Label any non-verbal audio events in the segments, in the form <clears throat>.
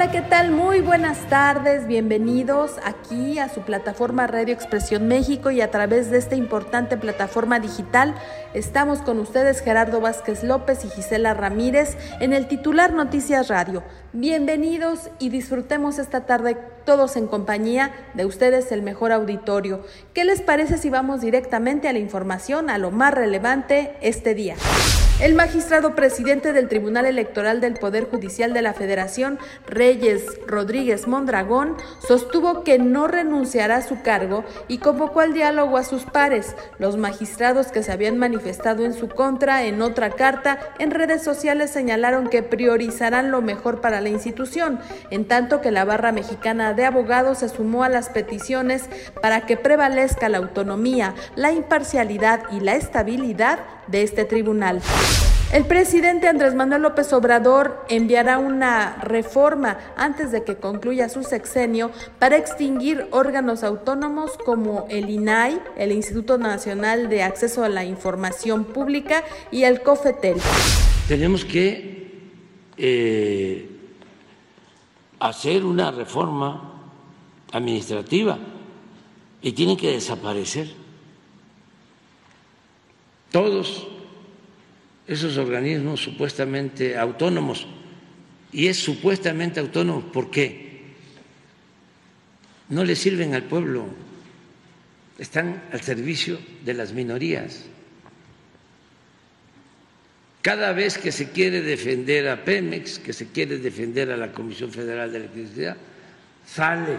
Hola, ¿qué tal? Muy buenas tardes, bienvenidos aquí a su plataforma Radio Expresión México y a través de esta importante plataforma digital estamos con ustedes Gerardo Vázquez López y Gisela Ramírez en el titular Noticias Radio. Bienvenidos y disfrutemos esta tarde todos en compañía de ustedes el mejor auditorio. ¿Qué les parece si vamos directamente a la información, a lo más relevante este día? El magistrado presidente del Tribunal Electoral del Poder Judicial de la Federación, Rodríguez Mondragón, sostuvo que no renunciará a su cargo y convocó al diálogo a sus pares, los magistrados que se habían manifestado en su contra en otra carta en redes sociales señalaron que priorizarán lo mejor para la institución, en tanto que la barra mexicana de abogados se sumó a las peticiones para que prevalezca la autonomía, la imparcialidad y la estabilidad de este tribunal. El presidente Andrés Manuel López Obrador enviará una reforma antes de que concluya su sexenio para extinguir órganos autónomos como el INAI, el Instituto Nacional de Acceso a la Información Pública y el COFETEL. Tenemos que eh, hacer una reforma administrativa y tienen que desaparecer todos esos organismos supuestamente autónomos. Y es supuestamente autónomo porque no le sirven al pueblo, están al servicio de las minorías. Cada vez que se quiere defender a Pemex, que se quiere defender a la Comisión Federal de Electricidad, sale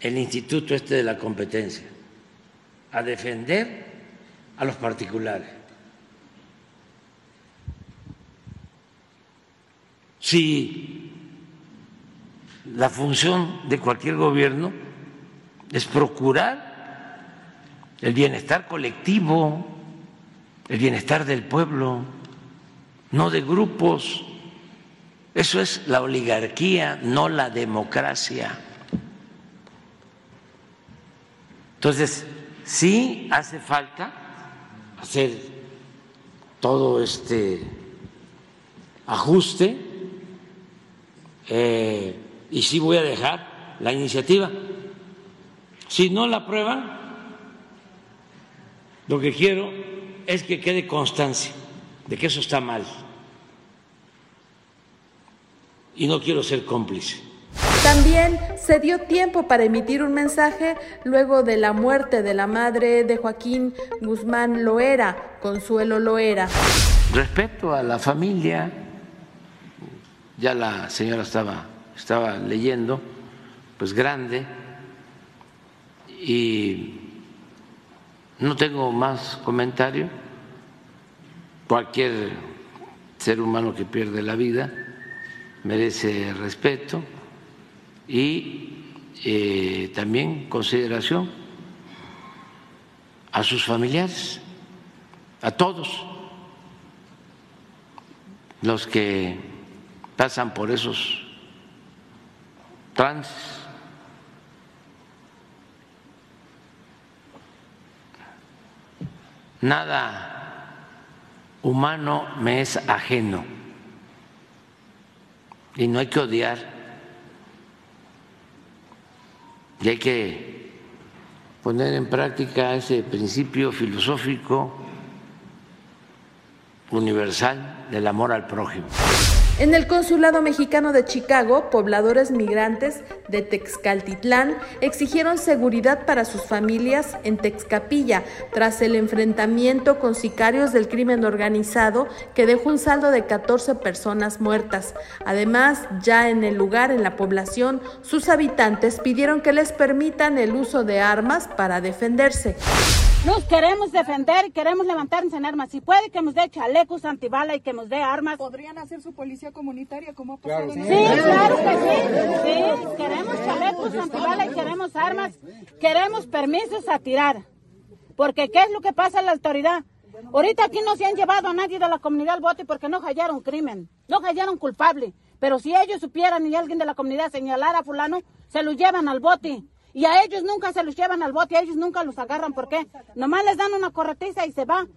el Instituto este de la Competencia a defender a los particulares. Si la función de cualquier gobierno es procurar el bienestar colectivo, el bienestar del pueblo, no de grupos. Eso es la oligarquía, no la democracia. Entonces, sí hace falta hacer todo este ajuste eh, y sí voy a dejar la iniciativa. Si no la aprueban, lo que quiero es que quede constancia de que eso está mal. Y no quiero ser cómplice. También se dio tiempo para emitir un mensaje luego de la muerte de la madre de Joaquín Guzmán Loera, Consuelo Loera. Respeto a la familia, ya la señora estaba, estaba leyendo, pues grande, y no tengo más comentario. Cualquier ser humano que pierde la vida merece respeto y eh, también consideración a sus familiares, a todos los que pasan por esos trans Nada humano me es ajeno. Y no hay que odiar. Y hay que poner en práctica ese principio filosófico universal del amor al prójimo. En el Consulado Mexicano de Chicago, pobladores migrantes de Texcaltitlán exigieron seguridad para sus familias en Texcapilla tras el enfrentamiento con sicarios del crimen organizado que dejó un saldo de 14 personas muertas. Además, ya en el lugar, en la población, sus habitantes pidieron que les permitan el uso de armas para defenderse. Nos queremos defender y queremos levantarnos en armas. Si puede que nos dé chalecos antibala y que nos dé armas. ¿Podrían hacer su policía comunitaria como ha pasado sí. sí, claro que sí. Sí, queremos chalecos antibala y queremos armas. Queremos permisos a tirar. Porque ¿qué es lo que pasa en la autoridad? Ahorita aquí no se han llevado a nadie de la comunidad al bote porque no hallaron crimen, no hallaron culpable. Pero si ellos supieran y alguien de la comunidad señalara a fulano, se lo llevan al bote. Y a ellos nunca se los llevan al bote, a ellos nunca los agarran. ¿Por qué? Nomás les dan una corretiza y se van.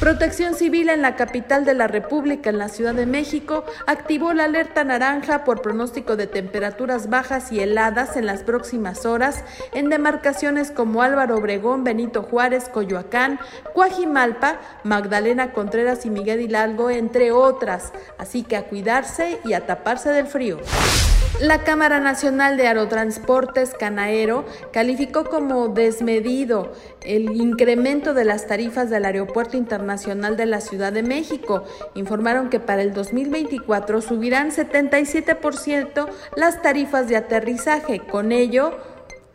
Protección Civil en la capital de la República, en la Ciudad de México, activó la alerta naranja por pronóstico de temperaturas bajas y heladas en las próximas horas en demarcaciones como Álvaro Obregón, Benito Juárez, Coyoacán, Cuajimalpa, Magdalena Contreras y Miguel Hidalgo, entre otras. Así que a cuidarse y a taparse del frío. La Cámara Nacional de Aerotransportes Canaero calificó como desmedido el incremento de las tarifas del Aeropuerto Internacional de la Ciudad de México. Informaron que para el 2024 subirán 77% las tarifas de aterrizaje. Con ello,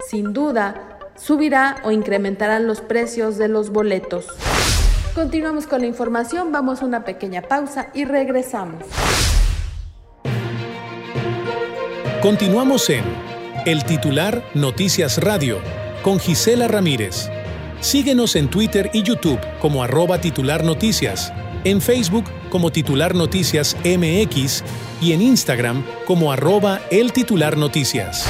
sin duda, subirá o incrementarán los precios de los boletos. Continuamos con la información, vamos a una pequeña pausa y regresamos. Continuamos en El Titular Noticias Radio con Gisela Ramírez. Síguenos en Twitter y YouTube como arroba titular noticias, en Facebook como titular noticias MX y en Instagram como arroba el titular noticias.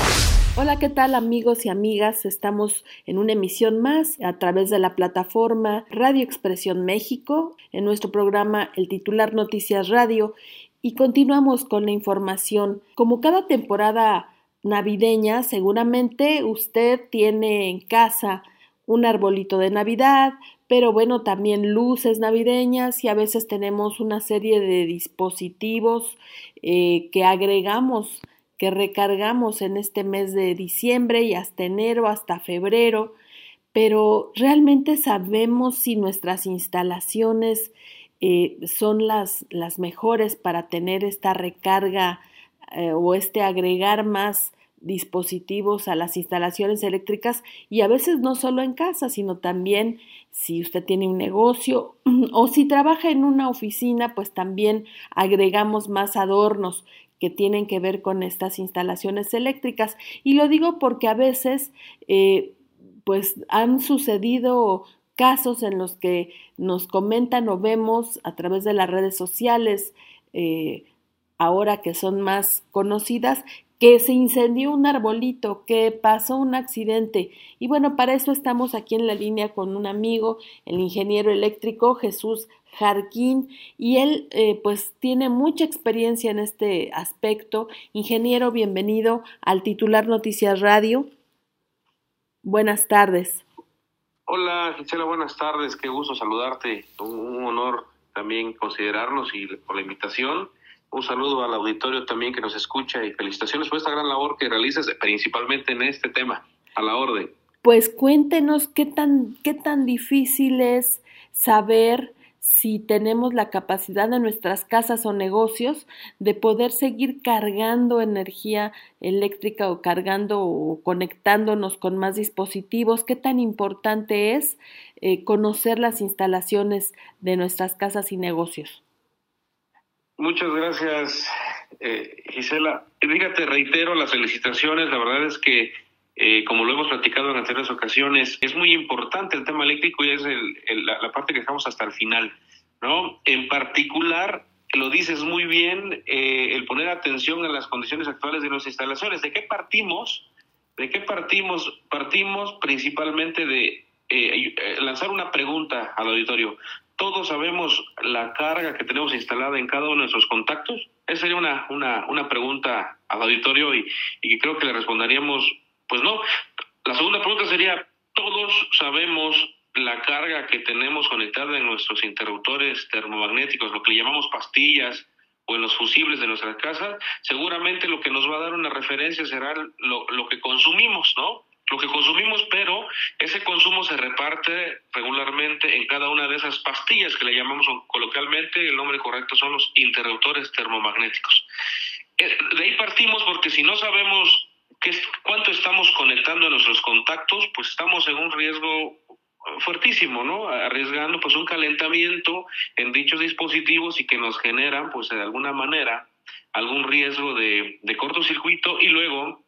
Hola, ¿qué tal amigos y amigas? Estamos en una emisión más a través de la plataforma Radio Expresión México, en nuestro programa El titular Noticias Radio y continuamos con la información. Como cada temporada navideña, seguramente usted tiene en casa un arbolito de Navidad, pero bueno, también luces navideñas y a veces tenemos una serie de dispositivos eh, que agregamos, que recargamos en este mes de diciembre y hasta enero, hasta febrero, pero realmente sabemos si nuestras instalaciones eh, son las, las, mejores para tener esta recarga eh, o este agregar más dispositivos a las instalaciones eléctricas y a veces no solo en casa, sino también si usted tiene un negocio <clears throat> o si trabaja en una oficina, pues también agregamos más adornos que tienen que ver con estas instalaciones eléctricas. Y lo digo porque a veces eh, pues han sucedido casos en los que nos comentan o vemos a través de las redes sociales, eh, ahora que son más conocidas, que se incendió un arbolito, que pasó un accidente. Y bueno, para eso estamos aquí en la línea con un amigo, el ingeniero eléctrico Jesús Jarquín, y él eh, pues tiene mucha experiencia en este aspecto. Ingeniero, bienvenido al titular Noticias Radio. Buenas tardes. Hola Gisela, buenas tardes, qué gusto saludarte, un, honor también considerarnos y por la invitación. Un saludo al auditorio también que nos escucha y felicitaciones por esta gran labor que realizas principalmente en este tema, a la orden. Pues cuéntenos qué tan, qué tan difícil es saber si tenemos la capacidad de nuestras casas o negocios de poder seguir cargando energía eléctrica o cargando o conectándonos con más dispositivos, qué tan importante es eh, conocer las instalaciones de nuestras casas y negocios. Muchas gracias, eh, Gisela. Fíjate, reitero las felicitaciones. La verdad es que, eh, como lo hemos platicado en anteriores ocasiones, es muy importante el tema eléctrico y es la, parte que dejamos hasta el final. ¿no? En particular, lo dices muy bien, eh, el poner atención a las condiciones actuales de nuestras instalaciones. ¿De qué partimos? ¿De qué partimos? Partimos principalmente de eh, eh, lanzar una pregunta al auditorio. ¿Todos sabemos la carga que tenemos instalada en cada uno de nuestros contactos? Esa sería una, una, una pregunta al auditorio y, y creo que le responderíamos, pues no. La segunda pregunta sería, ¿todos sabemos la carga que tenemos conectada en nuestros interruptores termomagnéticos, lo que llamamos pastillas o en los fusibles de nuestras casas, seguramente lo que nos va a dar una referencia será lo, lo que consumimos, ¿no? Lo que consumimos, pero ese consumo se reparte regularmente en cada una de esas pastillas que le llamamos coloquialmente, el nombre correcto son los interruptores termomagnéticos. Eh, de ahí partimos porque si no sabemos qué, cuánto estamos conectando a nuestros contactos, pues estamos en un riesgo fuertísimo, ¿no? Arriesgando pues un calentamiento en dichos dispositivos y que nos generan pues de alguna manera algún riesgo de, cortocircuito y luego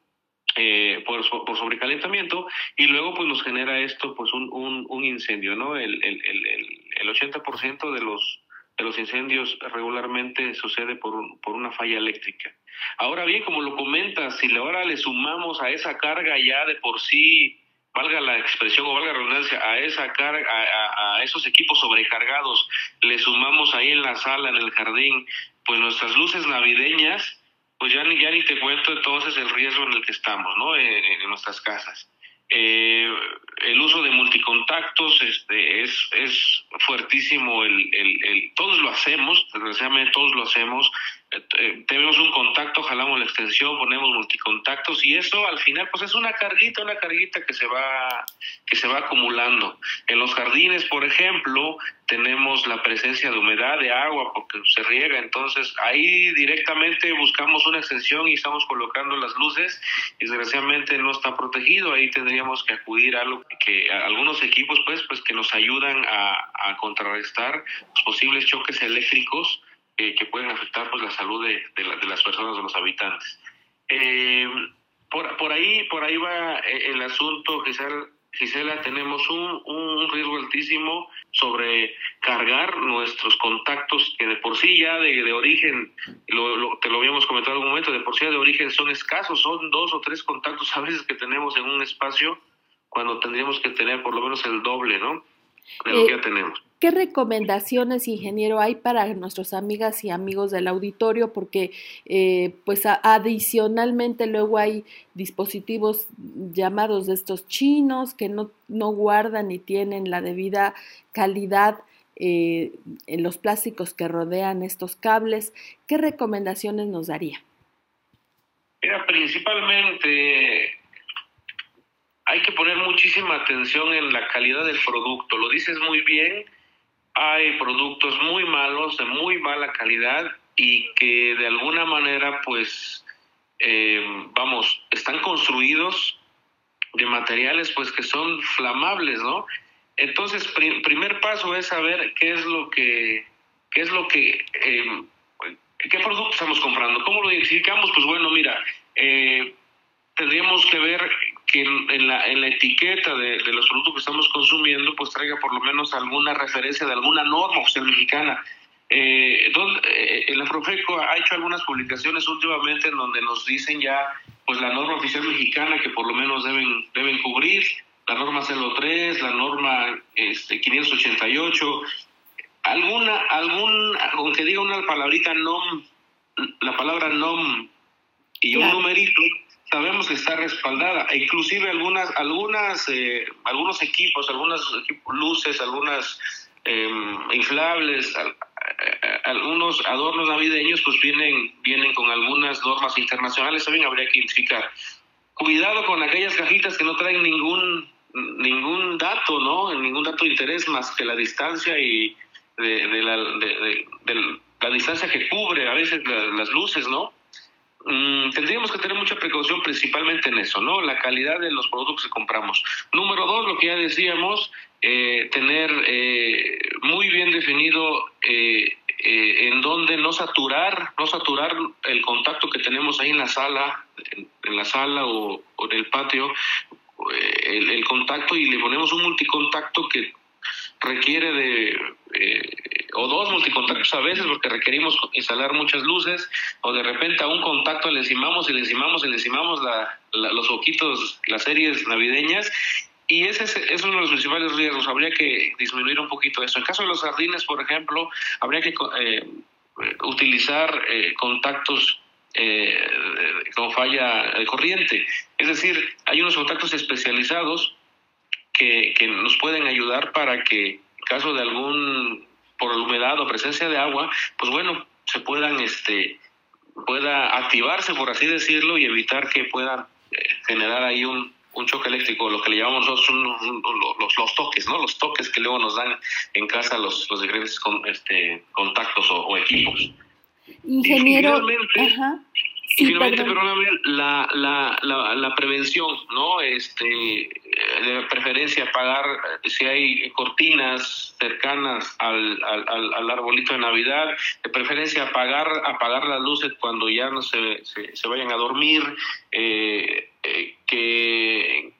eh, por, por, sobrecalentamiento y luego pues nos genera esto pues un, un, un incendio, ¿no? El, el, el, el 80% de los, de los incendios regularmente sucede por, un, por una falla eléctrica. Ahora bien, como lo comentas, si ahora le sumamos a esa carga ya de por sí valga la expresión o valga la redundancia, a esa carga, a, esos equipos sobrecargados, le sumamos ahí en la sala, en el jardín, pues nuestras luces navideñas, pues ya ni, ya ni te cuento entonces el riesgo en el que estamos, ¿no? En, en nuestras casas. Eh, el uso de multicontactos este, es, es fuertísimo, el, el, el, todos lo hacemos, desgraciadamente todos lo hacemos, eh, tenemos un contacto, jalamos la extensión, ponemos multicontactos y eso al final pues es una carguita, una carguita que se va que se va acumulando. En los jardines, por ejemplo, tenemos la presencia de humedad, de agua porque se riega, entonces ahí directamente buscamos una extensión y estamos colocando las luces desgraciadamente no está protegido, ahí tendríamos que acudir a, lo que algunos equipos pues pues que nos ayudan a, a contrarrestar los posibles choques eléctricos eh, que pueden afectar pues la salud de, la, de las personas, de los habitantes. Eh, por, por, ahí, por ahí va el asunto, Gisela, Gisela tenemos un, un riesgo altísimo sobre cargar nuestros contactos que de por sí ya de, de origen, lo, lo, te lo habíamos comentado en algún momento, de por sí ya de origen son escasos, son dos o tres contactos a veces que tenemos en un espacio cuando tendríamos que tener por lo menos el doble, ¿no? De lo eh, que ya tenemos. ¿Qué recomendaciones, ingeniero, hay para nuestras amigas y amigos del auditorio? Porque, eh, pues, a, adicionalmente luego hay dispositivos llamados de estos chinos que no, no guardan ni tienen la debida calidad eh, en los plásticos que rodean estos cables. ¿Qué recomendaciones nos daría? Mira, principalmente hay que poner muchísima atención en la calidad del producto. Lo dices muy bien hay productos muy malos, de muy mala calidad y que de alguna manera, pues, eh, vamos, están construidos de materiales, pues, que son flamables, ¿no? Entonces, pr primer paso es saber qué es lo que, qué es lo que, eh, qué producto estamos comprando. ¿Cómo lo identificamos? Pues bueno, mira, eh, tendríamos que ver que en la, en la etiqueta de, de, los productos que estamos consumiendo, pues traiga por lo menos alguna referencia de alguna norma oficial mexicana. Eh, donde, eh, la Profeco ha hecho algunas publicaciones últimamente en donde nos dicen ya pues la norma oficial mexicana que por lo menos deben, deben cubrir, la norma 03, la norma este, 588, alguna, algún, aunque diga una palabrita NOM, la palabra NOM y un numerito, sabemos que está respaldada e inclusive algunas algunas eh, algunos equipos algunas luces algunas eh, inflables algunos adornos navideños pues vienen vienen con algunas normas internacionales. También habría que identificar. Cuidado con aquellas cajitas que no traen ningún ningún dato no ningún dato de interés más que la distancia y de, de la distancia que cubre a veces la, las luces no Mm, tendríamos que tener mucha precaución principalmente en eso, ¿no? La calidad de los productos que compramos. Número dos, lo que ya decíamos, eh, tener eh, muy bien definido eh, eh, en dónde no saturar, no saturar el contacto que tenemos ahí en la sala, en, la sala o, en el patio, eh, el contacto y le ponemos un multicontacto que requiere de eh, o dos multicontactos a veces porque requerimos instalar muchas luces o de repente a un contacto le encimamos y le encimamos y le encimamos la, la, los ojitos, las series navideñas y ese es, es, uno de los principales riesgos. Habría que disminuir un poquito eso. En caso de los jardines, por ejemplo, habría que eh, utilizar eh, contactos eh, con falla de corriente. Es decir, hay unos contactos especializados que, que nos pueden ayudar para que en caso de algún por humedad o presencia de agua, pues bueno, se puedan este pueda activarse por así decirlo y evitar que puedan eh, generar ahí un, un choque eléctrico, lo que le llamamos nosotros un, un, los, los, toques, ¿no? Los toques que luego nos dan en casa los, los diferentes con, este, contactos o, o equipos. Ingeniero, ajá. Sí, y finalmente, perdóname, la, la, la, la, prevención, ¿no? Este, de preferencia pagar si hay cortinas cercanas al, al, al, arbolito de Navidad, de preferencia apagar, apagar las luces cuando ya no se, se, vayan a dormir, eh, eh, que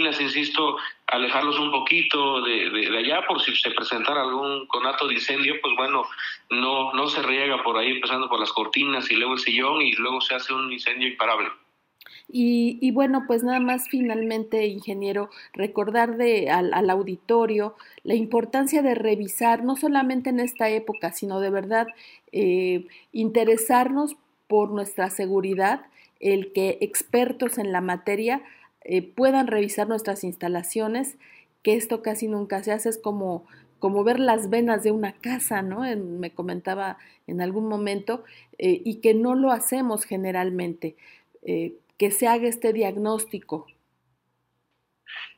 turbinas, insisto, alejarlos un poquito de, de, allá por si se presentara algún conato de incendio, pues bueno, no, no se riega por ahí empezando por las cortinas y luego el sillón y luego se hace un incendio imparable. Y, bueno, pues nada más finalmente, ingeniero, recordar de, al, al, auditorio la importancia de revisar, no solamente en esta época, sino de verdad eh, interesarnos por nuestra seguridad, el que expertos en la materia eh, puedan revisar nuestras instalaciones, que esto casi nunca se hace, es como, como ver las venas de una casa, ¿no? me comentaba en algún momento, eh, y que no lo hacemos generalmente. Que se haga este diagnóstico.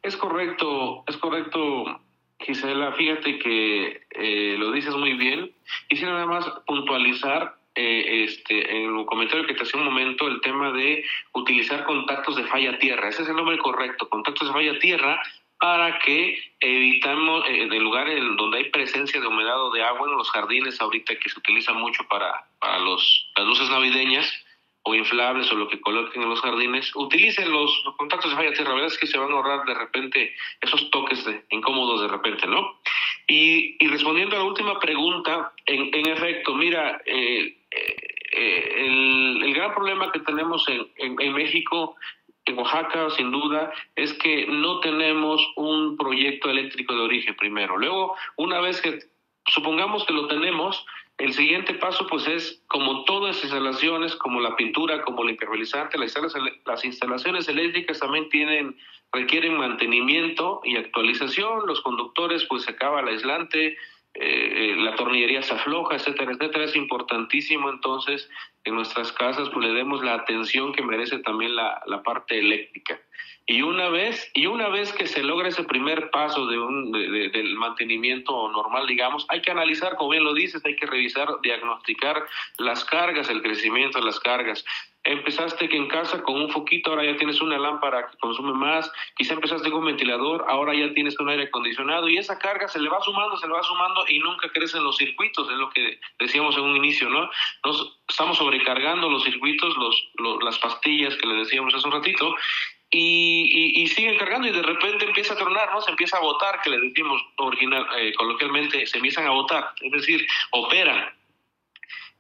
Es correcto, es correcto, Gisela. Fíjate que eh, lo dices muy bien. Quisiera nada más puntualizar eh, este, en un comentario que te hacía un momento el tema de utilizar contactos de falla tierra. Ese es el nombre correcto, contactos de falla tierra, para que evitamos eh, en el lugar donde hay presencia de humedad o de agua en los jardines ahorita que se utiliza mucho para, para los, las luces navideñas o inflables o lo que coloquen en los jardines, utilicen los, contactos de falla tierra. La verdad es que se van a ahorrar de repente esos toques incómodos de repente, ¿no? Y, y, respondiendo a la última pregunta, en, en efecto, mira, eh, eh, el, el, gran problema que tenemos en, en, en México en Oaxaca, sin duda, es que no tenemos un proyecto eléctrico de origen primero. Luego, una vez que supongamos que lo tenemos, el siguiente paso, pues, es como todas las instalaciones, como la pintura, como el impermeabilizante, las instalaciones eléctricas también tienen, requieren mantenimiento y actualización. Los conductores, pues, se acaba el aislante, eh, la tornillería se afloja, etcétera, etcétera. Es importantísimo, entonces, en nuestras casas, pues, le demos la atención que merece también la, la parte eléctrica. Y una vez, y una vez que se logra ese primer paso de un, de, del mantenimiento normal, digamos, hay que analizar, como bien lo dices, hay que revisar, diagnosticar las cargas, el crecimiento de las cargas. Empezaste que en casa con un foquito, ahora ya tienes una lámpara que consume más, quizá empezaste con un ventilador, ahora ya tienes un aire acondicionado y esa carga se le va sumando, se le va sumando y nunca crecen los circuitos, es lo que decíamos en un inicio, ¿no? Nos estamos sobrecargando los circuitos, los, los las pastillas que le decíamos hace un ratito y, y, y, siguen cargando y de repente empieza a tronar, ¿no? Se empieza a botar, que le decimos original, eh, coloquialmente, se empiezan a botar, es decir, operan.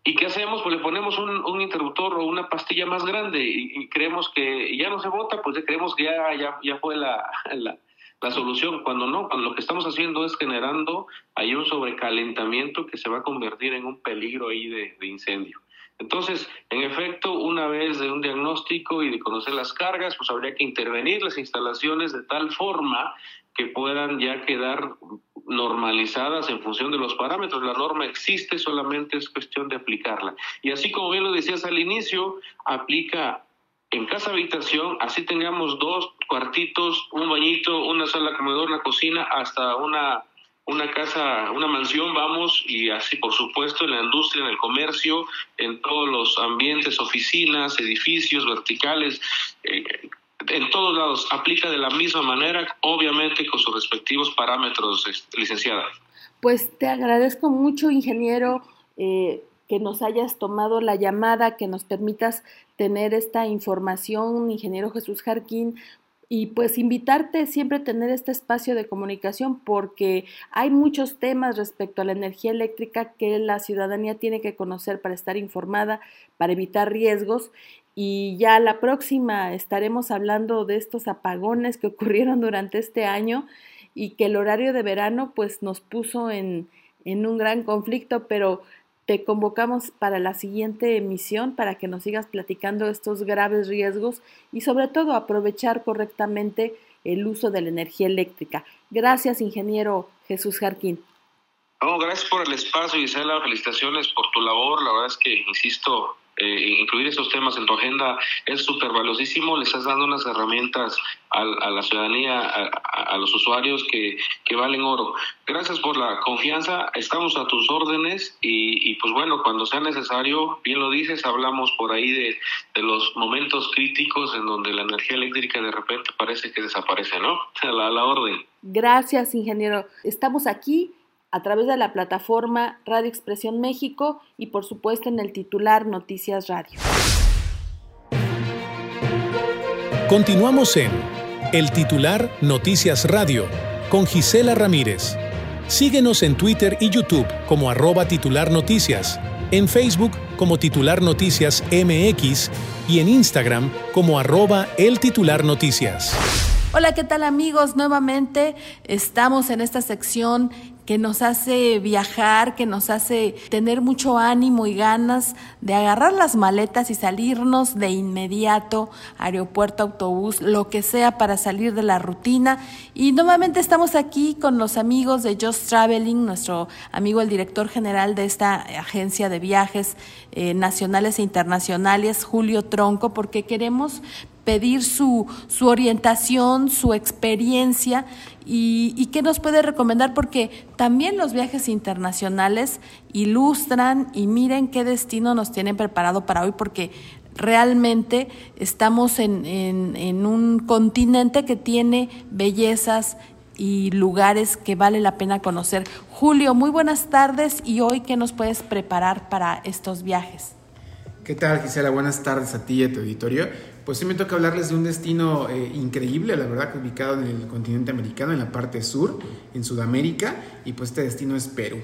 ¿Y qué hacemos? Pues le ponemos un, un interruptor o una pastilla más grande y, creemos que ya no se bota, pues ya creemos que ya, ya, ya fue la, la, la solución, cuando no, cuando lo que estamos haciendo es generando ahí un sobrecalentamiento que se va a convertir en un peligro ahí de incendio. Entonces, en efecto, una vez de un diagnóstico y de conocer las cargas, pues habría que intervenir las instalaciones de tal forma que puedan ya quedar normalizadas en función de los parámetros. La norma existe, solamente es cuestión de aplicarla. Y así como bien lo decías al inicio, aplica en casa habitación, así tengamos dos cuartitos, un bañito, una sala comedor, una cocina, hasta una una casa, una mansión, vamos, y así por supuesto en la industria, en el comercio, en todos los ambientes, oficinas, edificios verticales, eh, en todos lados, aplica de la misma manera, obviamente con sus respectivos parámetros, licenciada. Pues te agradezco mucho, ingeniero, eh, que nos hayas tomado la llamada, que nos permitas tener esta información, ingeniero Jesús Jarquín, y pues invitarte siempre a tener este espacio de comunicación porque hay muchos temas respecto a la energía eléctrica que la ciudadanía tiene que conocer para estar informada, para evitar riesgos y ya la próxima estaremos hablando de estos apagones que ocurrieron durante este año y que el horario de verano pues nos puso en, en un gran conflicto, pero te convocamos para la siguiente emisión para que nos sigas platicando estos graves riesgos y sobre todo aprovechar correctamente el uso de la energía eléctrica. Gracias, ingeniero Jesús Jarquín. No, gracias por el espacio, Gisela. Felicitaciones por tu labor. La verdad es que, insisto, eh, incluir estos temas en tu agenda es súper valiosísimo, le estás dando unas herramientas a, a la ciudadanía, a, los usuarios que, valen oro. Gracias por la confianza, estamos a tus órdenes y, pues bueno, cuando sea necesario, bien lo dices, hablamos por ahí de, los momentos críticos en donde la energía eléctrica de repente parece que desaparece, ¿no? <laughs> A la orden. Gracias, ingeniero. Estamos aquí a través de la plataforma Radio Expresión México y por supuesto en el titular Noticias Radio. Continuamos en El titular Noticias Radio, con Gisela Ramírez. Síguenos en Twitter y YouTube como arroba titular noticias, en Facebook como titular noticias MX y en Instagram como arroba el titular noticias. Hola, ¿qué tal amigos? Nuevamente estamos en esta sección que nos hace viajar, que nos hace tener mucho ánimo y ganas de agarrar las maletas y salirnos de inmediato, aeropuerto, autobús, lo que sea para salir de la rutina. Y nuevamente estamos aquí con los amigos de Just Traveling, nuestro amigo el director general de esta agencia de viajes eh, nacionales e internacionales, Julio Tronco, porque queremos pedir su, su orientación, su experiencia y, qué nos puede recomendar, porque también los viajes internacionales ilustran y miren qué destino nos tienen preparado para hoy, porque realmente estamos en, en, en un continente que tiene bellezas y lugares que vale la pena conocer. Julio, muy buenas tardes y hoy qué nos puedes preparar para estos viajes. ¿Qué tal Gisela? Buenas tardes a ti y a tu auditorio. Pues sí me toca hablarles de un destino eh, increíble, la verdad, ubicado en el continente americano, en la parte sur, en Sudamérica, y pues este destino es Perú.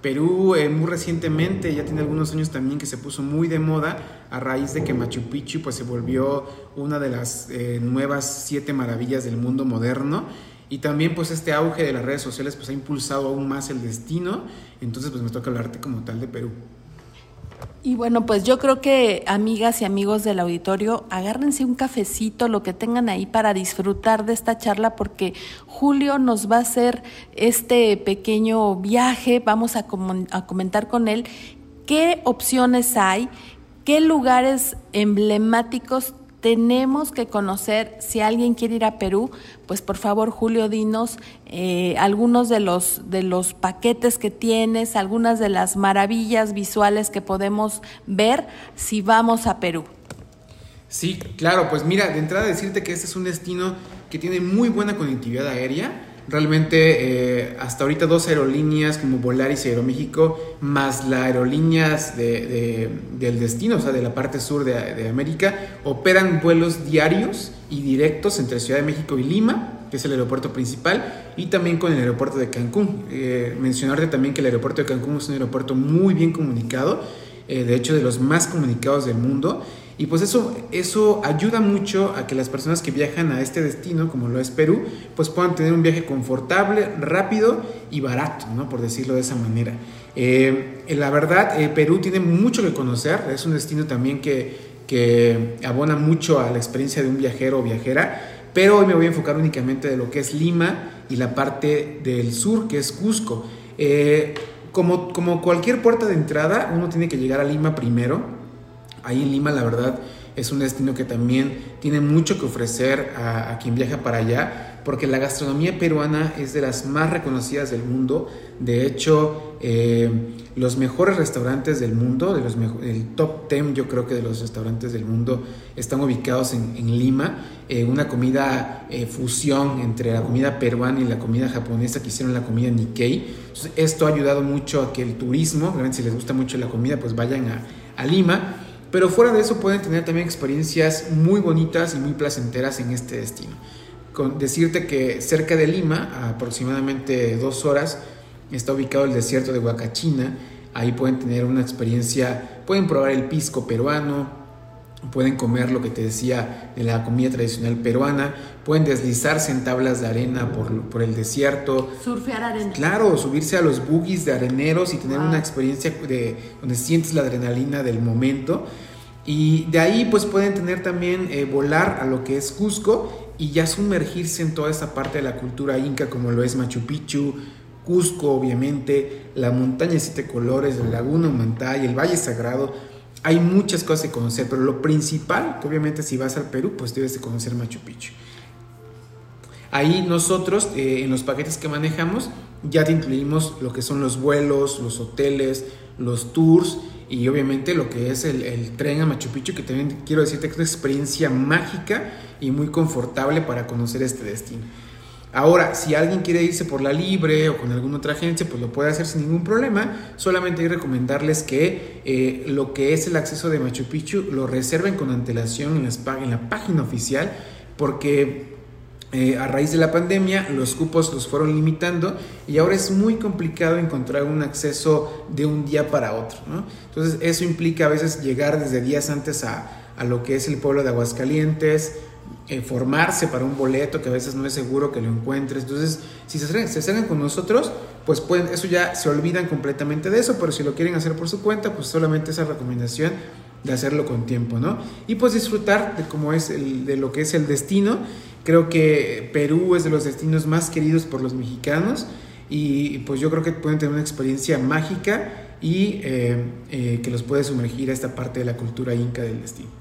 Perú eh, muy recientemente, ya tiene algunos años también que se puso muy de moda a raíz de que Machu Picchu pues se volvió una de las eh, nuevas siete maravillas del mundo moderno y también pues este auge de las redes sociales pues ha impulsado aún más el destino, entonces pues me toca hablarte como tal de Perú. Y bueno, pues yo creo que amigas y amigos del auditorio, agárrense un cafecito, lo que tengan ahí para disfrutar de esta charla, porque Julio nos va a hacer este pequeño viaje, vamos a, a comentar con él qué opciones hay, qué lugares emblemáticos tenemos que conocer, si alguien quiere ir a Perú, pues por favor Julio, dinos eh, algunos de los, de los paquetes que tienes, algunas de las maravillas visuales que podemos ver si vamos a Perú. Sí, claro, pues mira, de entrada decirte que este es un destino que tiene muy buena conectividad aérea, Realmente eh, hasta ahorita dos aerolíneas como Volaris y Aeroméxico, más las aerolíneas de, del destino, o sea, de la parte sur de, América, operan vuelos diarios y directos entre Ciudad de México y Lima, que es el aeropuerto principal, y también con el aeropuerto de Cancún. Eh, mencionarte también que el aeropuerto de Cancún es un aeropuerto muy bien comunicado, eh, de hecho de los más comunicados del mundo. Y pues eso, eso ayuda mucho a que las personas que viajan a este destino, como lo es Perú, pues puedan tener un viaje confortable, rápido y barato, ¿no? Por decirlo de esa manera. Eh, la verdad, eh, Perú tiene mucho que conocer, es un destino también que, que abona mucho a la experiencia de un viajero o viajera, pero hoy me voy a enfocar únicamente de lo que es Lima y la parte del sur, que es Cusco. Eh, como, como cualquier puerta de entrada, uno tiene que llegar a Lima primero, ahí en Lima la verdad es un destino que también tiene mucho que ofrecer a, quien viaja para allá, porque la gastronomía peruana es de las más reconocidas del mundo. De hecho, eh, los mejores restaurantes del mundo, de los el top 10 yo creo que de los restaurantes del mundo, están ubicados en, Lima. Eh, una comida eh, fusión entre la comida peruana y la comida japonesa que hicieron la comida Nikkei. esto ha ayudado mucho a que el turismo, si les gusta mucho la comida, pues vayan a, a Lima pero fuera de eso pueden tener también experiencias muy bonitas y muy placenteras en este destino. Con decirte que cerca de Lima, a aproximadamente dos horas, está ubicado el desierto de Huacachina. Ahí pueden tener una experiencia, pueden probar el pisco peruano, pueden comer lo que te decía de la comida tradicional peruana, pueden deslizarse en tablas de arena por, por el desierto. Surfear arena. Claro, subirse a los buggies de areneros y tener una experiencia de, donde sientes la adrenalina del momento. Y de ahí pues pueden tener también eh, volar a lo que es Cusco y ya sumergirse en toda esa parte de la cultura inca como lo es Machu Picchu, Cusco obviamente, la montaña de siete colores, la laguna Humantay, el Valle Sagrado hay muchas cosas que conocer, pero lo principal, obviamente si vas al Perú, pues debes de conocer Machu Picchu. Ahí nosotros, eh, en los paquetes que manejamos, ya te incluimos lo que son los vuelos, los hoteles, los tours y obviamente lo que es el, el, tren a Machu Picchu, que también quiero decirte que es una experiencia mágica y muy confortable para conocer este destino. Ahora, si alguien quiere irse por la libre o con alguna otra agencia, pues lo puede hacer sin ningún problema. Solamente hay recomendarles que eh, lo que es el acceso de Machu Picchu lo reserven con antelación en, la página oficial, porque eh, a raíz de la pandemia los cupos los fueron limitando y ahora es muy complicado encontrar un acceso de un día para otro. Entonces eso implica a veces llegar desde días antes a, lo que es el pueblo de Aguascalientes, eh, formarse para un boleto que a veces no es seguro que lo encuentres. Entonces si se acercan, con nosotros, pues pueden, eso ya se olvidan completamente de eso, pero si lo quieren hacer por su cuenta, pues solamente esa recomendación de hacerlo con tiempo, ¿no? Y pues disfrutar de cómo es el, de lo que es el destino. Creo que Perú es de los destinos más queridos por los mexicanos y pues yo creo que pueden tener una experiencia mágica y eh, eh, que los puede sumergir a esta parte de la cultura inca del destino.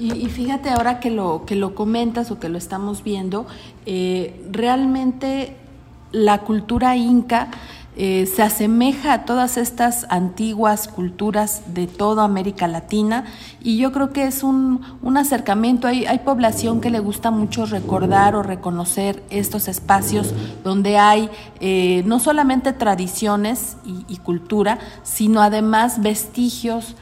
Y, fíjate ahora que lo, que lo comentas o que lo estamos viendo, eh, realmente la cultura inca eh, se asemeja a todas estas antiguas culturas de toda América Latina y yo creo que es un, acercamiento, hay, hay, población que le gusta mucho recordar o reconocer estos espacios donde hay eh, no solamente tradiciones y cultura, sino además vestigios,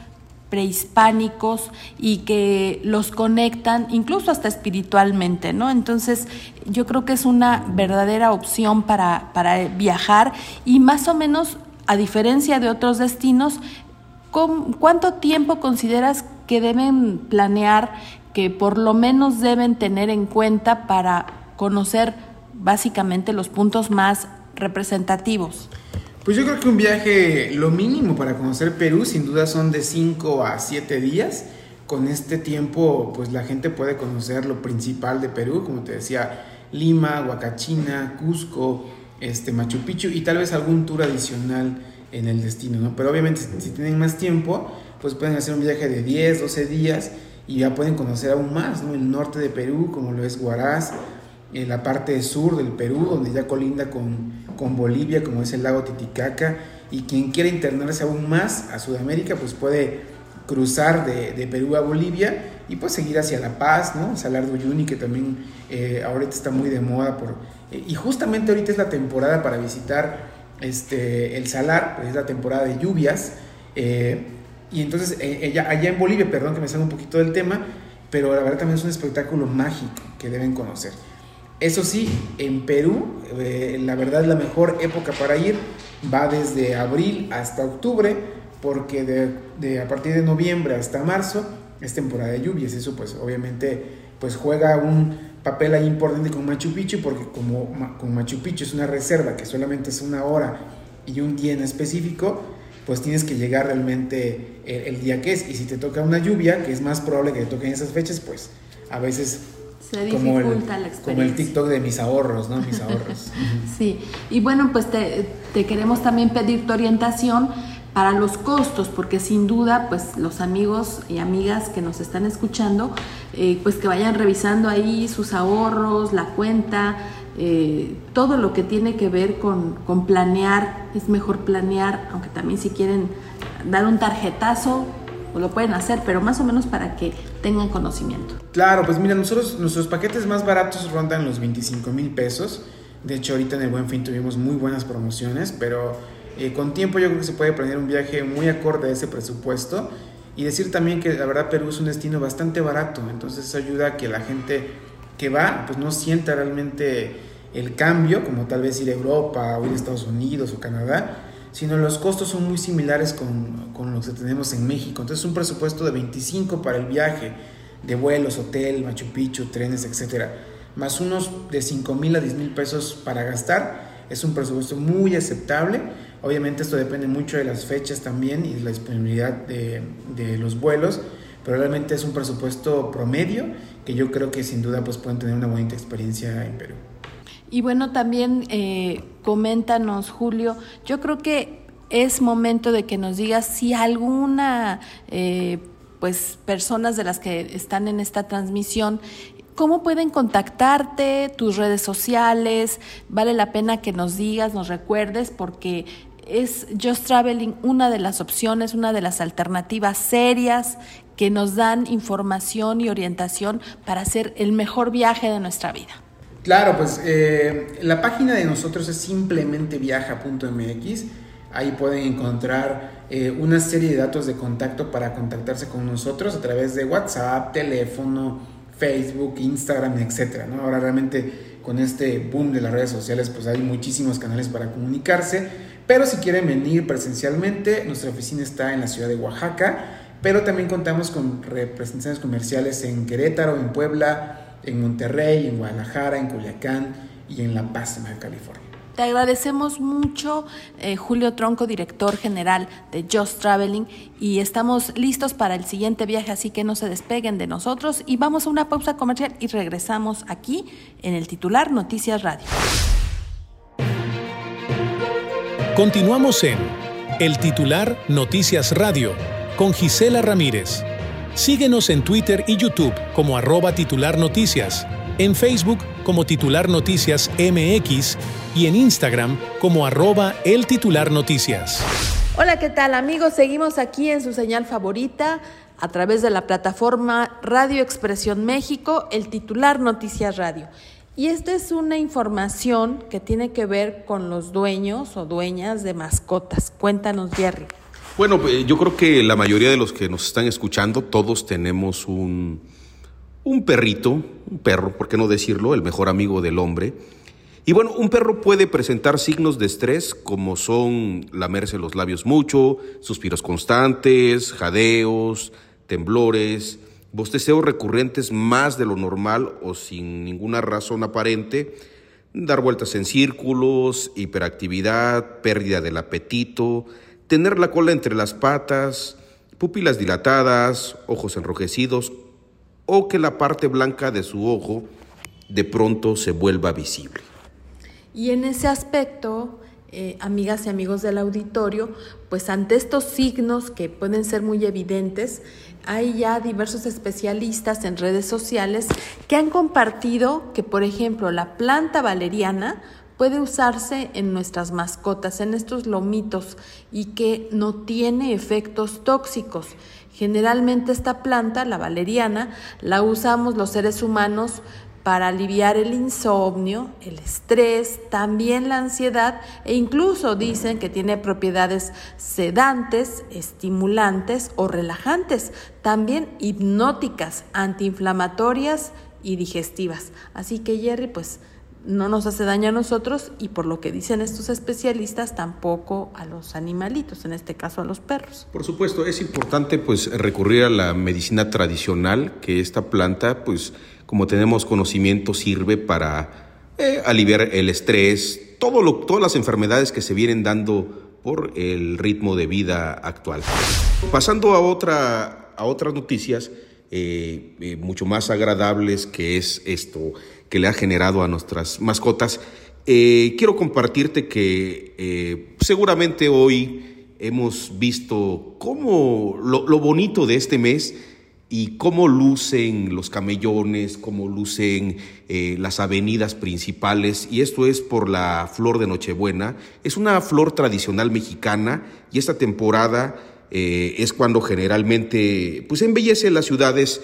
prehispánicos y que los conectan incluso hasta espiritualmente, ¿no? Entonces yo creo que es una verdadera opción para, para viajar y más o menos, a diferencia de otros destinos, ¿cuánto tiempo consideras que deben planear, que por lo menos deben tener en cuenta para conocer básicamente los puntos más representativos? Pues yo creo que un viaje, lo mínimo para conocer Perú, sin duda son de 5 a 7 días. Con este tiempo, pues la gente puede conocer lo principal de Perú, como te decía, Lima, Huacachina, Cusco, este, Machu Picchu y tal vez algún tour adicional en el destino, ¿no? Pero obviamente si tienen más tiempo, pues pueden hacer un viaje de 10, 12 días y ya pueden conocer aún más, ¿no? El norte de Perú, como lo es Huaraz, en la parte sur del Perú, donde ya colinda con, con Bolivia, como es el lago Titicaca, y quien quiera internarse aún más a Sudamérica, pues puede cruzar de, Perú a Bolivia y pues seguir hacia La Paz, ¿no? Salar de Uyuni, que también eh, ahorita está muy de moda, por, eh, y justamente ahorita es la temporada para visitar este, el Salar, pues es la temporada de lluvias, eh, y entonces allá en Bolivia, perdón que me salga un poquito del tema, pero la verdad también es un espectáculo mágico que deben conocer. Eso sí, en Perú, eh, la verdad la mejor época para ir va desde abril hasta octubre, porque de, a partir de noviembre hasta marzo es temporada de lluvias. Eso pues obviamente pues juega un papel ahí importante con Machu Picchu, porque como con Machu Picchu es una reserva que solamente es una hora y un día en específico, pues tienes que llegar realmente el, el día que es. Y si te toca una lluvia, que es más probable que te toquen esas fechas, pues a veces se dificulta como el, la experiencia. Como el TikTok de mis ahorros, ¿no? Mis ahorros. <laughs> sí, y bueno, pues te, queremos también pedir tu orientación para los costos, porque sin duda, pues los amigos y amigas que nos están escuchando, eh, pues que vayan revisando ahí sus ahorros, la cuenta, eh, todo lo que tiene que ver con, con planear, es mejor planear, aunque también si quieren dar un tarjetazo, o lo pueden hacer, pero más o menos para que tengan conocimiento. Claro, pues mira, nosotros, nuestros paquetes más baratos rondan los 25 mil pesos. De hecho, ahorita en el Buen Fin tuvimos muy buenas promociones, pero eh, con tiempo yo creo que se puede planear un viaje muy acorde a ese presupuesto. Y decir también que la verdad Perú es un destino bastante barato, entonces eso ayuda a que la gente que va pues no sienta realmente el cambio, como tal vez ir a Europa o ir a Estados Unidos o Canadá, sino los costos son muy similares con, con los que tenemos en México. Entonces un presupuesto de 25 para el viaje, de vuelos, hotel, Machu Picchu, trenes, etcétera, más unos de 5 mil a 10 mil pesos para gastar, es un presupuesto muy aceptable. Obviamente esto depende mucho de las fechas también y de la disponibilidad de, de los vuelos, pero realmente es un presupuesto promedio que yo creo que sin duda pues pueden tener una bonita experiencia en Perú. Y bueno, también eh, coméntanos, Julio, yo creo que es momento de que nos digas si alguna, eh, pues, personas de las que están en esta transmisión ¿Cómo pueden contactarte? ¿Tus redes sociales? Vale la pena que nos digas, nos recuerdes, porque es Just Traveling una de las opciones, una de las alternativas serias que nos dan información y orientación para hacer el mejor viaje de nuestra vida. Claro, pues eh, la página de nosotros es simplemente viaja.mx. Ahí pueden encontrar eh, una serie de datos de contacto para contactarse con nosotros a través de WhatsApp, teléfono, Facebook, Instagram, etcétera, ¿no? Ahora realmente con este boom de las redes sociales, pues hay muchísimos canales para comunicarse, pero si quieren venir presencialmente, nuestra oficina está en la ciudad de Oaxaca, pero también contamos con representaciones comerciales en Querétaro, en Puebla, en Monterrey, en Guadalajara, en Culiacán y en La Paz, en California. Te agradecemos mucho, eh, Julio Tronco, director general de Just Traveling, y estamos listos para el siguiente viaje, así que no se despeguen de nosotros y vamos a una pausa comercial y regresamos aquí en el titular Noticias Radio. Continuamos en el titular Noticias Radio con Gisela Ramírez. Síguenos en Twitter y YouTube como arroba titular noticias, en Facebook como titular noticias MX y en Instagram como arroba el titular noticias. Hola, ¿qué tal amigos? Seguimos aquí en su señal favorita a través de la plataforma Radio Expresión México, el titular Noticias Radio. Y esta es una información que tiene que ver con los dueños o dueñas de mascotas. Cuéntanos, Jerry. Bueno, eh, yo creo que la mayoría de los que nos están escuchando, todos tenemos un, un perrito, un perro, ¿por qué no decirlo? El mejor amigo del hombre. Y bueno, un perro puede presentar signos de estrés como son lamerse los labios mucho, suspiros constantes, jadeos, temblores, bosteceos recurrentes más de lo normal o sin ninguna razón aparente, dar vueltas en círculos, hiperactividad, pérdida del apetito, tener la cola entre las patas, pupilas dilatadas, ojos enrojecidos o que la parte blanca de su ojo de pronto se vuelva visible. Y en ese aspecto, eh, amigas y amigos del auditorio, pues ante estos signos que pueden ser muy evidentes, hay ya diversos especialistas en redes sociales que han compartido que, por ejemplo, la planta valeriana puede usarse en nuestras mascotas, en estos lomitos, y que no tiene efectos tóxicos. Generalmente esta planta, la valeriana, la usamos los seres humanos para aliviar el insomnio, el estrés, también la ansiedad e incluso dicen que tiene propiedades sedantes, estimulantes o relajantes, también hipnóticas, antiinflamatorias y digestivas. Así que Jerry, pues no nos hace daño a nosotros y por lo que dicen estos especialistas tampoco a los animalitos, en este caso a los perros. Por supuesto, es importante pues recurrir a la medicina tradicional, que esta planta pues como tenemos conocimiento sirve para eh, aliviar el estrés, todo lo, todas las enfermedades que se vienen dando por el ritmo de vida actual. Pasando a, otra, a otras noticias eh, eh, mucho más agradables que es esto que le ha generado a nuestras mascotas. Eh, quiero compartirte que eh, seguramente hoy hemos visto cómo lo, bonito de este mes y cómo lucen los camellones, cómo lucen eh, las avenidas principales, y esto es por la flor de Nochebuena. Es una flor tradicional mexicana y esta temporada es cuando generalmente pues, embellece las ciudades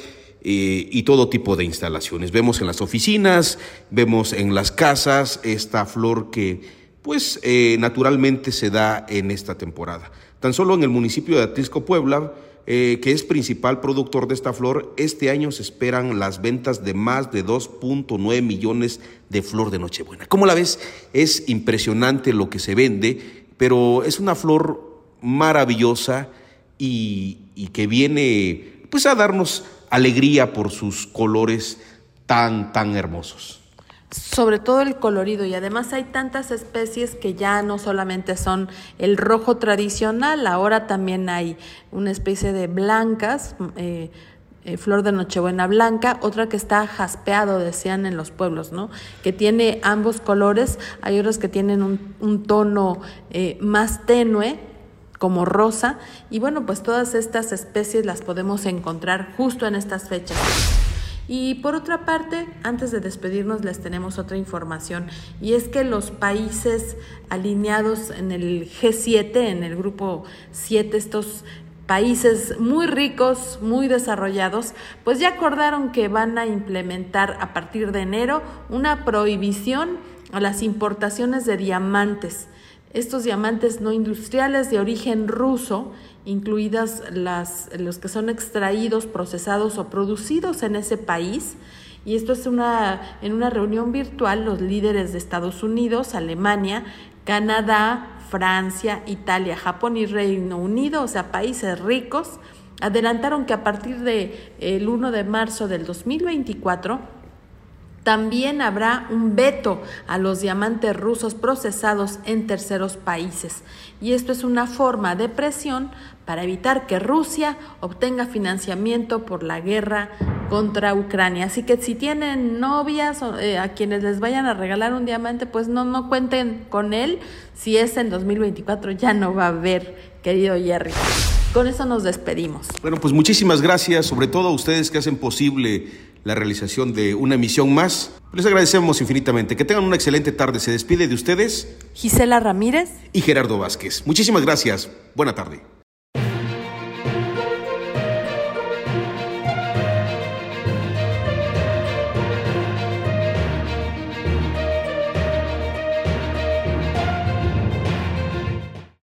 eh, y todo tipo de instalaciones. Vemos en las oficinas, vemos en las casas esta flor que pues eh, naturalmente se da en esta temporada. Tan solo en el municipio de Atlisco, Puebla, eh, que es principal productor de esta flor, este año se esperan las ventas de más de 2.9 millones de flor de Nochebuena. Como la ves? Es impresionante lo que se vende, pero es una flor maravillosa y, y que viene pues a darnos alegría por sus colores tan, tan hermosos. Sobre todo el colorido y además hay tantas especies que ya no solamente son el rojo tradicional, ahora también hay una especie de blancas, eh, eh, flor de Nochebuena blanca, otra que está jaspeado, decían en los pueblos, ¿no? Que tiene ambos colores, hay otros que tienen un, tono eh, más tenue, como rosa. Y bueno, pues todas estas especies las podemos encontrar justo en estas fechas. Y por otra parte, antes de despedirnos les tenemos otra información. Y es que los países alineados en el G7, en el grupo 7, estos países muy ricos, muy desarrollados, pues ya acordaron que van a implementar a partir de enero una prohibición a las importaciones de diamantes estos diamantes no industriales de origen ruso, incluidas las, los que son extraídos, procesados o producidos en ese país. Y esto es una, en una reunión virtual, los líderes de Estados Unidos, Alemania, Canadá, Francia, Italia, Japón y Reino Unido, o sea, países ricos, adelantaron que a partir del el 1 de marzo del 2024 también habrá un veto a los diamantes rusos procesados en terceros países. Y esto es una forma de presión para evitar que Rusia obtenga financiamiento por la guerra contra Ucrania. Así que si tienen novias eh, a quienes les vayan a regalar un diamante, pues no, no cuenten con él. Si es en 2024 ya no va a haber, querido Jerry. Con eso nos despedimos. Bueno, pues muchísimas gracias, sobre todo a ustedes que hacen posible la realización de una emisión más. Les agradecemos infinitamente. Que tengan una excelente tarde. Se despide de ustedes Gisela Ramírez y Gerardo Vázquez. Muchísimas gracias. Buena tarde.